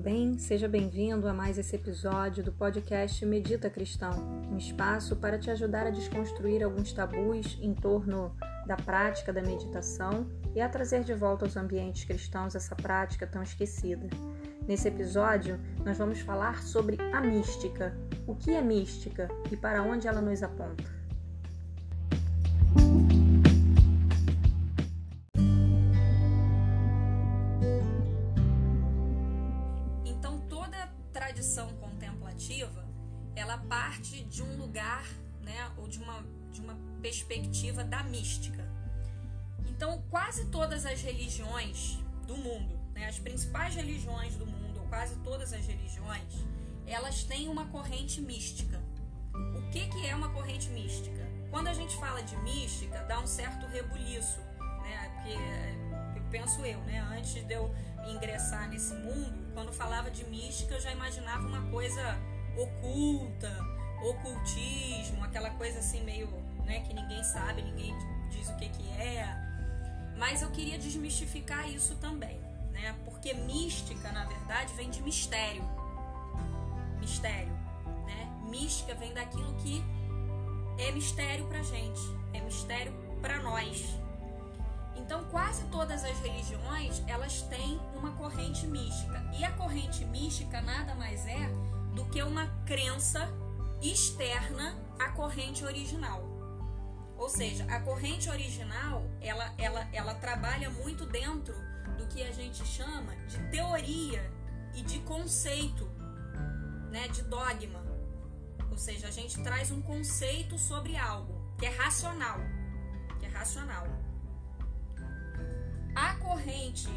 bem? Seja bem-vindo a mais esse episódio do podcast Medita Cristão, um espaço para te ajudar a desconstruir alguns tabus em torno da prática da meditação e a trazer de volta aos ambientes cristãos essa prática tão esquecida. Nesse episódio, nós vamos falar sobre a mística. O que é mística e para onde ela nos aponta? Perspectiva da mística. Então, quase todas as religiões do mundo, né, as principais religiões do mundo, ou quase todas as religiões, elas têm uma corrente mística. O que, que é uma corrente mística? Quando a gente fala de mística, dá um certo rebuliço, né? Porque eu penso eu, né? Antes de eu ingressar nesse mundo, quando falava de mística, eu já imaginava uma coisa oculta, ocultismo, aquela coisa assim meio né? Que ninguém sabe, ninguém diz o que, que é. Mas eu queria desmistificar isso também, né? Porque mística, na verdade, vem de mistério. Mistério, né? Mística vem daquilo que é mistério pra gente, é mistério para nós. Então, quase todas as religiões, elas têm uma corrente mística. E a corrente mística nada mais é do que uma crença externa à corrente original. Ou seja, a corrente original, ela, ela, ela trabalha muito dentro do que a gente chama de teoria e de conceito, né, de dogma. Ou seja, a gente traz um conceito sobre algo que é racional, que é racional. A corrente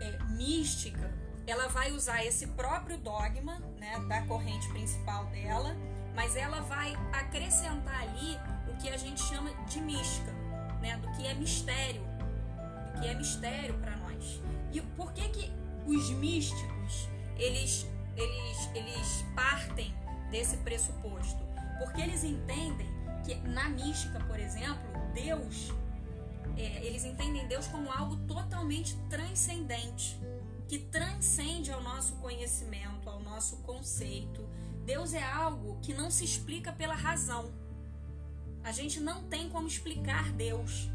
é, mística, ela vai usar esse próprio dogma, né, da corrente principal dela, mas ela vai acrescentar ali que a gente chama de mística, né? Do que é mistério, do que é mistério para nós. E por que que os místicos eles eles eles partem desse pressuposto? Porque eles entendem que na mística, por exemplo, Deus é, eles entendem Deus como algo totalmente transcendente, que transcende ao nosso conhecimento, ao nosso conceito. Deus é algo que não se explica pela razão. A gente não tem como explicar Deus.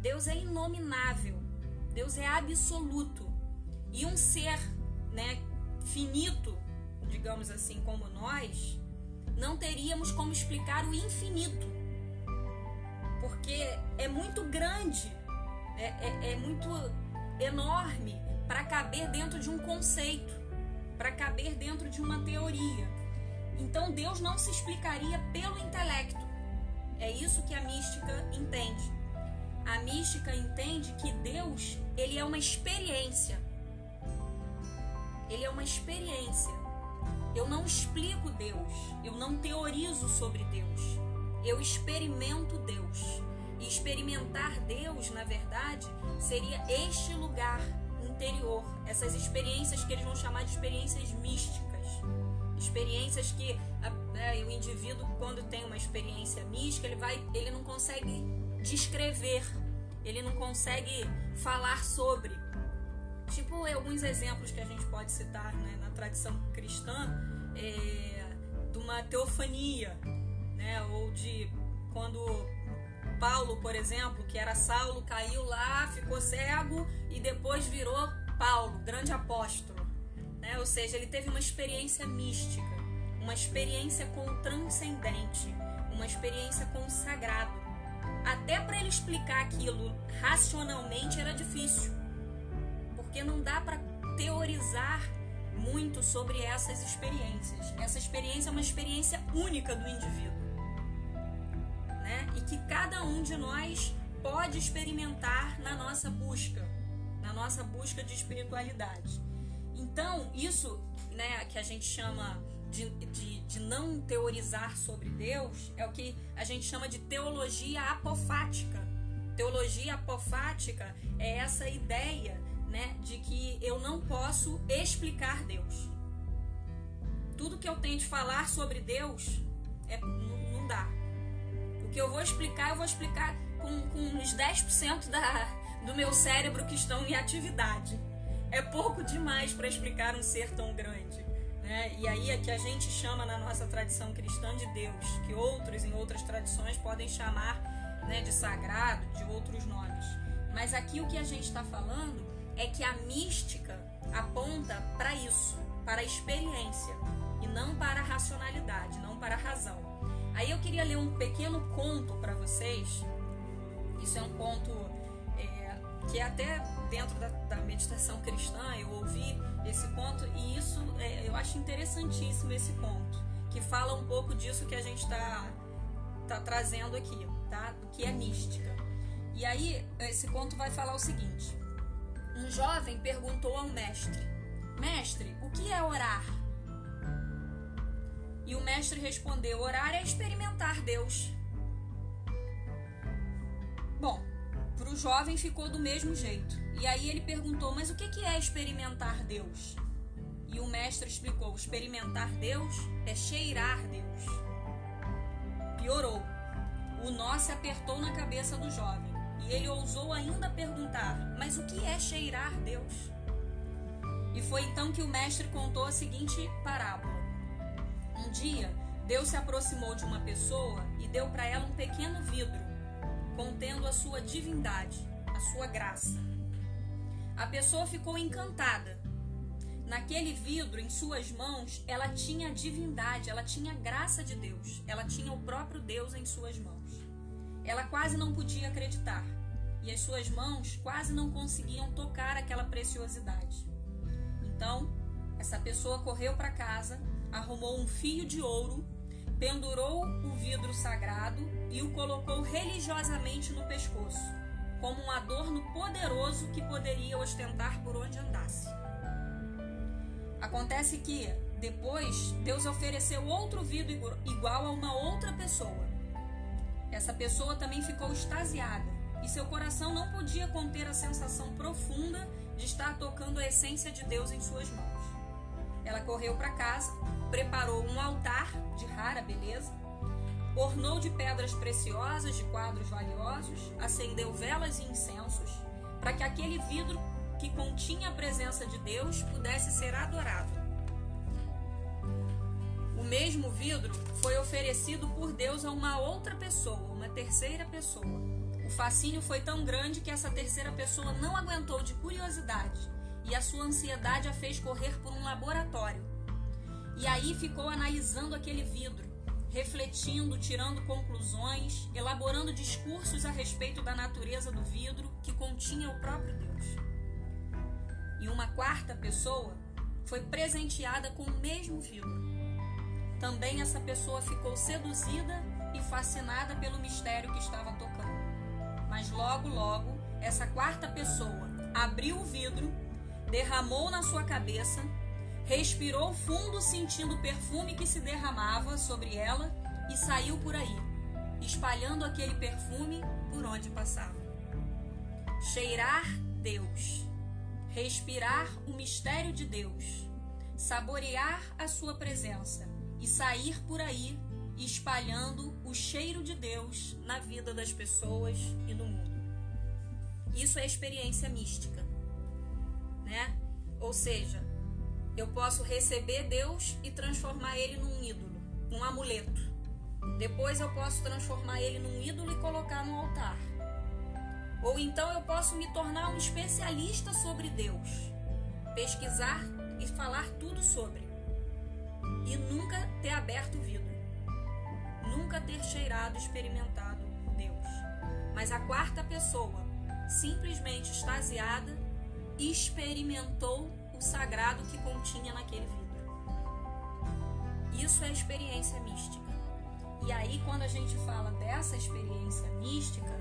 Deus é inominável. Deus é absoluto. E um ser, né, finito, digamos assim, como nós, não teríamos como explicar o infinito. Porque é muito grande, é, é, é muito enorme para caber dentro de um conceito, para caber dentro de uma teoria. Então Deus não se explicaria pelo intelecto. É isso que a mística entende. A mística entende que Deus, ele é uma experiência. Ele é uma experiência. Eu não explico Deus, eu não teorizo sobre Deus. Eu experimento Deus. E experimentar Deus, na verdade, seria este lugar interior, essas experiências que eles vão chamar de experiências místicas. Experiências que né, o indivíduo quando tem uma experiência mística ele vai ele não consegue descrever ele não consegue falar sobre. Tipo alguns exemplos que a gente pode citar né, na tradição cristã é, de uma teofania né ou de quando Paulo por exemplo que era Saulo caiu lá ficou cego e depois virou Paulo grande apóstolo né? Ou seja, ele teve uma experiência mística, uma experiência com o transcendente, uma experiência com o sagrado. Até para ele explicar aquilo racionalmente era difícil, porque não dá para teorizar muito sobre essas experiências. Essa experiência é uma experiência única do indivíduo, que cada um de nós pode experimentar na nossa busca, na nossa busca de espiritualidade. Então, isso né, que a gente chama de, de, de, não teorizar sobre Deus é o que a gente chama de teologia apofática. Teologia apofática é essa ideia né, de que eu não posso explicar Deus. Tudo que eu tenho de falar sobre Deus é, que eu vou explicar, eu vou explicar com, com uns 10% da, do meu cérebro que estão em atividade. é pouco demais para explicar um ser tão grande. Né? E aí é que a gente chama na nossa tradição cristã de Deus, que outros em outras tradições podem chamar né, de sagrado, de outros nomes. Mas aqui o que a gente está falando é que a mística aponta para isso, para a experiência e não para a racionalidade, não para a razão. Aí eu queria ler um pequeno conto para vocês. Isso é um conto é, que é até dentro da, da, meditação cristã eu ouvi esse conto e isso é, eu acho interessantíssimo esse conto que fala um pouco disso que a gente está tá trazendo aqui, tá? Que é mística. E aí esse conto vai falar o seguinte: um jovem perguntou ao mestre: Mestre, o que é orar? E o mestre respondeu: Orar é experimentar Deus. Bom, para o jovem ficou do mesmo jeito. E aí ele perguntou: Mas o que é experimentar Deus? E o mestre explicou: Experimentar Deus é cheirar Deus. Piorou. O nó se apertou na cabeça do jovem. E ele ousou ainda perguntar: Mas o que é cheirar Deus? E foi então que o mestre contou a seguinte parábola. Um dia, Deus se aproximou de uma pessoa e deu para ela um pequeno vidro contendo a sua divindade, a sua graça. A pessoa ficou encantada. Naquele vidro, em suas mãos, ela tinha a divindade, ela tinha a graça de Deus, ela tinha o próprio Deus em suas mãos. Ela quase não podia acreditar e as suas mãos quase não conseguiam tocar aquela preciosidade. Então, essa pessoa correu para casa, arrumou um fio de ouro, pendurou o vidro sagrado e o colocou religiosamente no pescoço, como um adorno poderoso que poderia ostentar por onde andasse. Acontece que, depois, Deus ofereceu outro vidro igual a uma outra pessoa. Essa pessoa também ficou extasiada e seu coração não podia conter a sensação profunda de estar tocando a essência de Deus em suas mãos. Ela correu para casa, preparou um altar de rara beleza, ornou de pedras preciosas, de quadros valiosos, acendeu velas e incensos, para que aquele vidro que continha a presença de Deus pudesse ser adorado. O mesmo vidro foi oferecido por Deus a uma outra pessoa, uma terceira pessoa. O fascínio foi tão grande que essa terceira pessoa não aguentou de curiosidade e a sua ansiedade a fez correr por um laboratório. E aí ficou analisando aquele vidro, refletindo, tirando conclusões, elaborando discursos a respeito da natureza do vidro que continha o próprio Deus. E uma quarta pessoa foi presenteada com o mesmo vidro. Também essa pessoa ficou seduzida e fascinada pelo mistério que estava tocando. Mas logo, logo, essa quarta pessoa abriu o vidro derramou na sua cabeça, respirou fundo sentindo o perfume que se derramava sobre ela e saiu por aí, espalhando aquele perfume por onde passava. Cheirar Deus, respirar o mistério de Deus, saborear a sua presença e sair por aí espalhando o cheiro de Deus na vida das pessoas e no mundo. Isso é experiência mística né? Ou seja, eu posso receber Deus e transformar ele num ídolo, num amuleto. Depois eu posso transformar ele num ídolo e colocar no altar. Ou então eu posso me tornar um especialista sobre Deus, pesquisar e falar tudo sobre. E nunca ter aberto o vidro. Nunca ter cheirado, experimentado Deus. Mas a quarta pessoa, simplesmente extasiada, experimentou o sagrado que continha naquele vidro. Isso é experiência mística. E aí, quando a gente fala dessa experiência mística,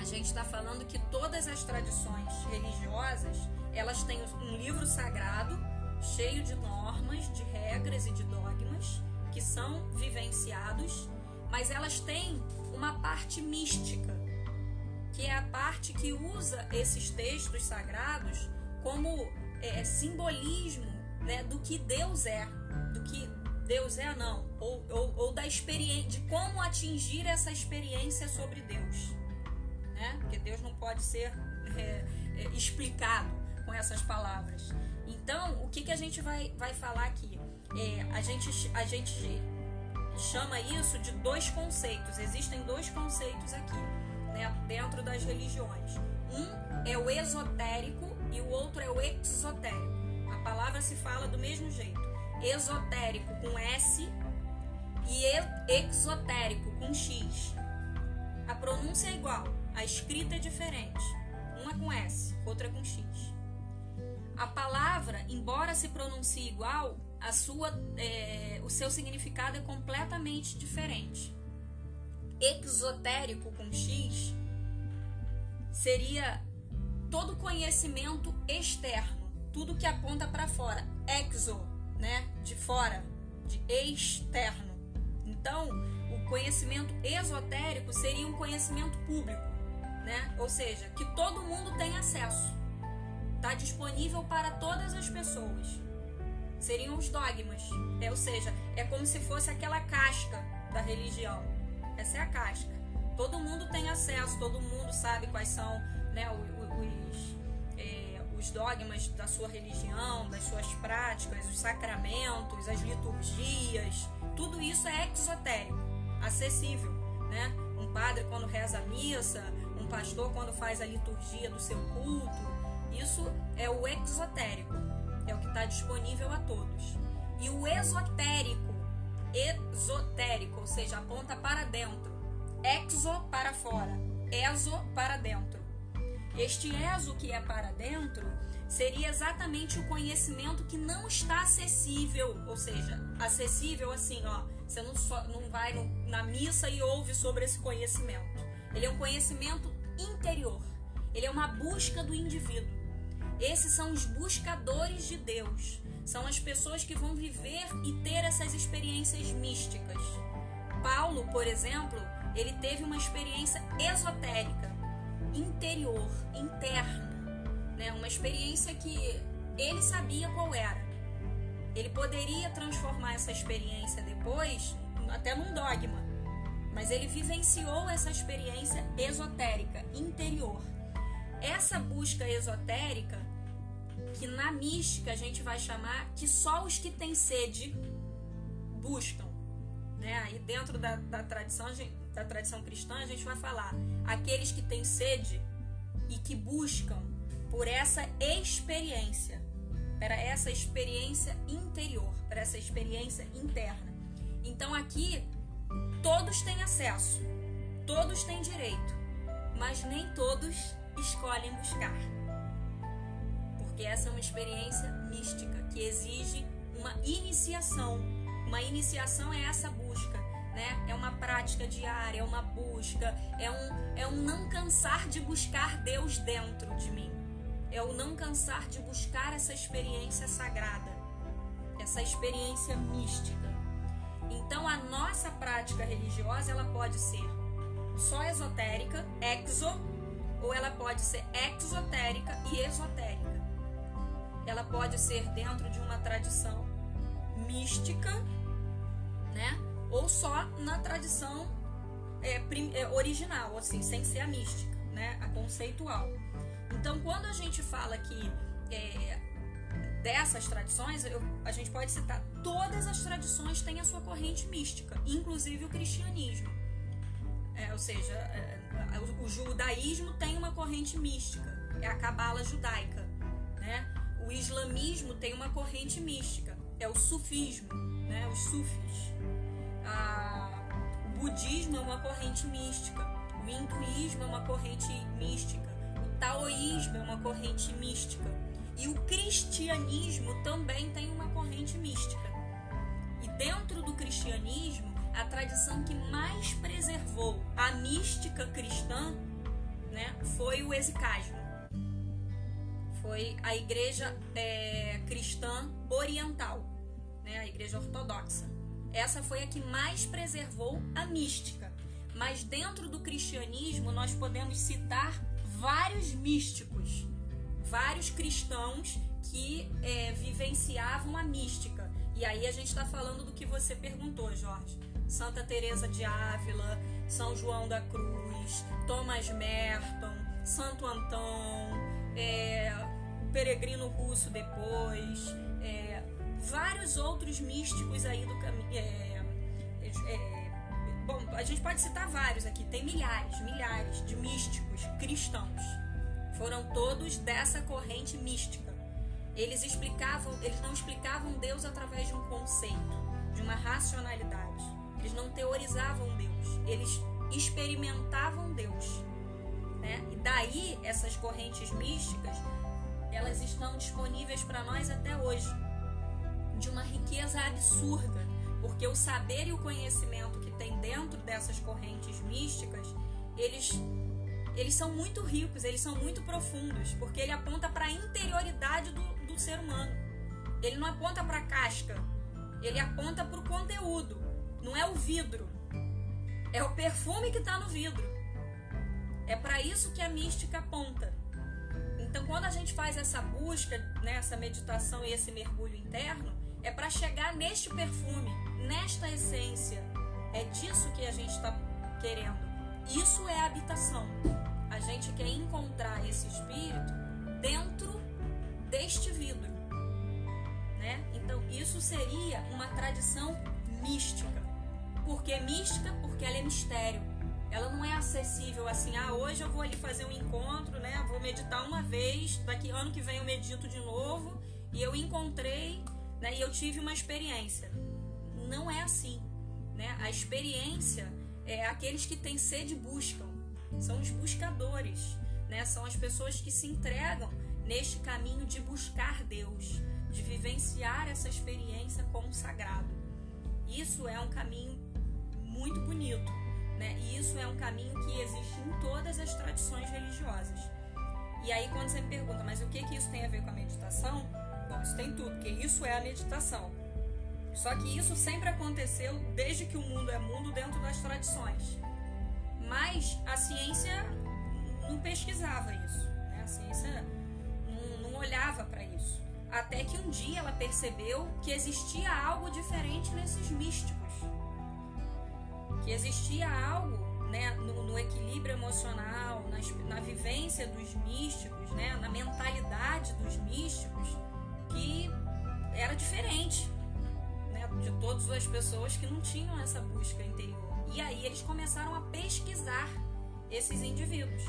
a gente está falando que todas as tradições religiosas elas têm um livro sagrado cheio de normas, de regras e de dogmas que são vivenciados, mas elas têm uma parte mística que é a parte que usa esses textos sagrados como é, simbolismo né, do que Deus é, do que Deus é não, ou, ou, ou da experiência, de como atingir essa experiência sobre Deus, né? Porque Deus não pode ser é, é, explicado, com essas palavras. Então, o que, que a gente vai, vai falar aqui? É, a, gente, a gente chama isso de dois conceitos. Existem dois conceitos aqui, né, dentro das religiões. Um é o esotérico e o outro é o exotérico. A palavra se fala do mesmo jeito. Esotérico com S e exotérico com X. A pronúncia é igual, a escrita é diferente. Uma com S, outra com X. A palavra, embora se pronuncie igual, a sua, é, o seu significado é completamente diferente. Exotérico com X seria todo conhecimento externo, tudo que aponta para fora. Exo, né, de fora, de externo. Então, o conhecimento esotérico seria um conhecimento público, né? Ou seja, que todo mundo tem acesso. Está disponível para todas as pessoas. Seriam os dogmas. É, ou seja, é como se fosse aquela casca da religião. Essa é a casca. Todo mundo tem acesso, todo mundo sabe quais são né, os, é, os dogmas da sua religião, das suas práticas, os sacramentos, as liturgias. Tudo isso é exotérico, acessível. Né? Um padre, quando reza a missa, um pastor, quando faz a liturgia do seu culto, isso é o exotérico, é o que está disponível a todos. E o esotérico, esotérico, ou seja, aponta para dentro, exo para fora, exo para dentro. Este exo que é para dentro seria exatamente o conhecimento que não está acessível, ou seja, acessível assim, ó, você não, só, não vai no, na missa e ouve sobre esse conhecimento. Ele é um conhecimento interior. Ele é uma busca do indivíduo. Esses são os buscadores de Deus. São as pessoas que vão viver e ter essas experiências místicas. Paulo, por exemplo, ele teve uma experiência esotérica, interior, interna, né? Uma experiência que ele sabia qual era. Ele poderia transformar essa experiência depois até num dogma, mas ele vivenciou essa experiência esotérica, interior. Essa busca esotérica, que na mística a gente vai chamar que só os que têm sede buscam. Né? Dentro da, da, tradição, da tradição cristã a gente vai falar aqueles que têm sede e que buscam por essa experiência, para essa experiência interior, para essa experiência interna. Então aqui todos têm acesso, todos têm direito, mas nem todos escolhem buscar. Porque essa é uma experiência mística que exige uma iniciação. Uma iniciação é essa busca, né? É uma prática diária, é uma busca, é um, é um não cansar de buscar Deus dentro de mim. É o não cansar de buscar essa experiência sagrada, essa experiência mística. Então a nossa prática religiosa ela pode ser só esotérica, exo ou ela pode ser exotérica e esotérica. Ela pode ser dentro de uma tradição mística, né? Ou só na tradição é, é, original, assim, sem ser a mística, né? A conceitual. Então, quando a gente fala que é, dessas tradições, eu, a gente pode citar todas as tradições têm a sua corrente mística, inclusive o cristianismo. É, ou seja, é, o, o, judaísmo tem uma corrente mística, é a cabala judaica. Né? O islamismo tem uma corrente mística, é o sufismo, né? os sufis. A, o budismo é uma corrente mística, o hinduísmo é uma corrente mística, o taoísmo é uma corrente mística. E o cristianismo também tem uma corrente mística. E dentro do cristianismo, a tradição que mais preservou a mística cristã né, foi o exicasmo. Foi a igreja é, cristã oriental, né, a igreja ortodoxa. Essa foi a que mais preservou a mística. Mas dentro do cristianismo nós podemos citar vários místicos, vários cristãos que é, vivenciavam a mística. E aí a gente está falando do que você perguntou, Jorge. Santa Teresa de Ávila, São João da Cruz, Thomas Merton, Santo Antão, é, peregrino russo depois, é, vários outros místicos aí do caminho. É, é, bom, a gente pode citar vários aqui, tem milhares, milhares de místicos cristãos. Foram todos dessa corrente mística. Eles explicavam, eles não explicavam Deus através de um conceito, de uma racionalidade. Eles não teorizavam Deus, eles experimentavam Deus. Né? E daí essas correntes místicas, elas estão disponíveis para nós até hoje, de uma riqueza absurda, porque o saber e o conhecimento que tem dentro dessas correntes místicas, eles eles são muito ricos, eles são muito profundos, porque ele aponta para a interioridade do, do ser humano. Ele não aponta para a casca, ele aponta para o conteúdo. Não é o vidro, é o perfume que está no vidro. É para isso que a mística aponta. Então, quando a gente faz essa busca, né, essa meditação e esse mergulho interno, é para chegar neste perfume, nesta essência. É disso que a gente está querendo. Isso é habitação. A gente quer encontrar esse espírito dentro deste vidro. Né? Então, isso seria uma tradição mística. Por que mística? Porque ela é mistério. Ela não é acessível assim, ah, hoje eu vou ali fazer um encontro, né? Vou meditar uma vez, daqui ano que vem eu medito de novo e eu encontrei, né? E eu tive uma experiência. Não é assim, né? A experiência é aqueles que têm sede buscam, são os buscadores, né? São as pessoas que se entregam neste caminho de buscar Deus, de vivenciar essa experiência com o sagrado. Isso é um caminho muito bonito, né? E isso é um caminho que existe em todas as tradições religiosas. E aí quando você me pergunta, mas o que que isso tem a ver com a meditação? Bom, isso tem tudo, porque isso é a meditação. Só que isso sempre aconteceu desde que o mundo é mundo dentro das tradições. Mas a ciência não pesquisava isso, né? a ciência não, não olhava para isso. Até que um dia ela percebeu que existia algo diferente nesses místicos que existia algo né, no, no equilíbrio emocional, na vivência dos místicos, né, na mentalidade dos místicos, que era diferente né, de todas as pessoas que não tinham essa busca interior. E aí eles começaram a pesquisar esses indivíduos.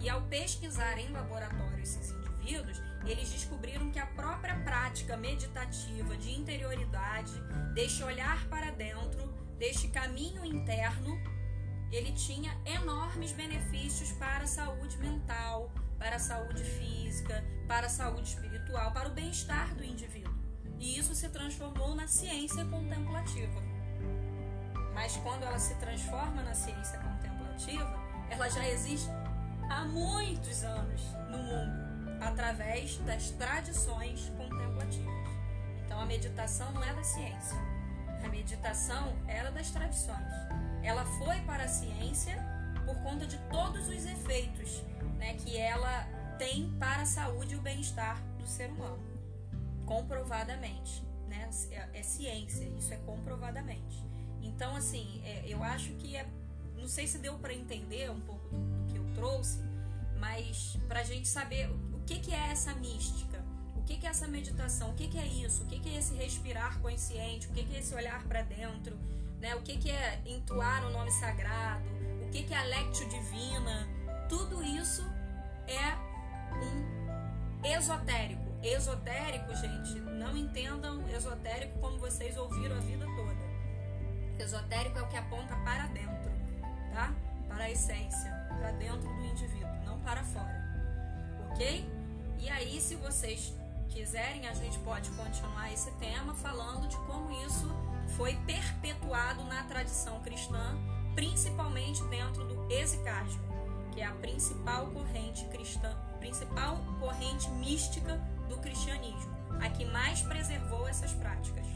E ao pesquisar em laboratório esses indivíduos, eles descobriram que a própria prática meditativa de interioridade, deste olhar para dentro, deste caminho interno, ele tinha enormes benefícios para a saúde mental, para a saúde física, para a saúde espiritual, para o bem-estar do indivíduo. E isso se transformou na ciência contemplativa. Mas quando ela se transforma na ciência contemplativa, ela já existe há muitos anos no mundo, através das tradições contemplativas. Então a meditação não é da ciência, a meditação era das tradições. Ela foi para a ciência por conta de todos os efeitos né, que ela tem para a saúde e o bem-estar do ser humano. Comprovadamente. Né? É, é ciência, isso é comprovadamente. Então, assim, é, eu acho que é. Não sei se deu para entender um pouco do, do, que eu trouxe, mas para a gente saber o que, que é essa mística que, que é essa meditação? O que, que é isso? O que, que é esse respirar consciente? O que, que é esse olhar para dentro? Né? O que, que é entoar o nome sagrado? O que, que é a lectio divina? Tudo isso é um esotérico. Esotérico, gente, não entendam esotérico como vocês ouviram a vida toda. Esotérico é o que aponta para dentro, tá? Para a essência, para dentro do indivíduo, não para fora. Ok? E aí, se vocês quiserem, a gente pode continuar esse tema falando de como isso foi perpetuado na tradição cristã, principalmente dentro do exicasmo, que é a principal corrente cristã, principal corrente mística do cristianismo, a que mais preservou essas práticas.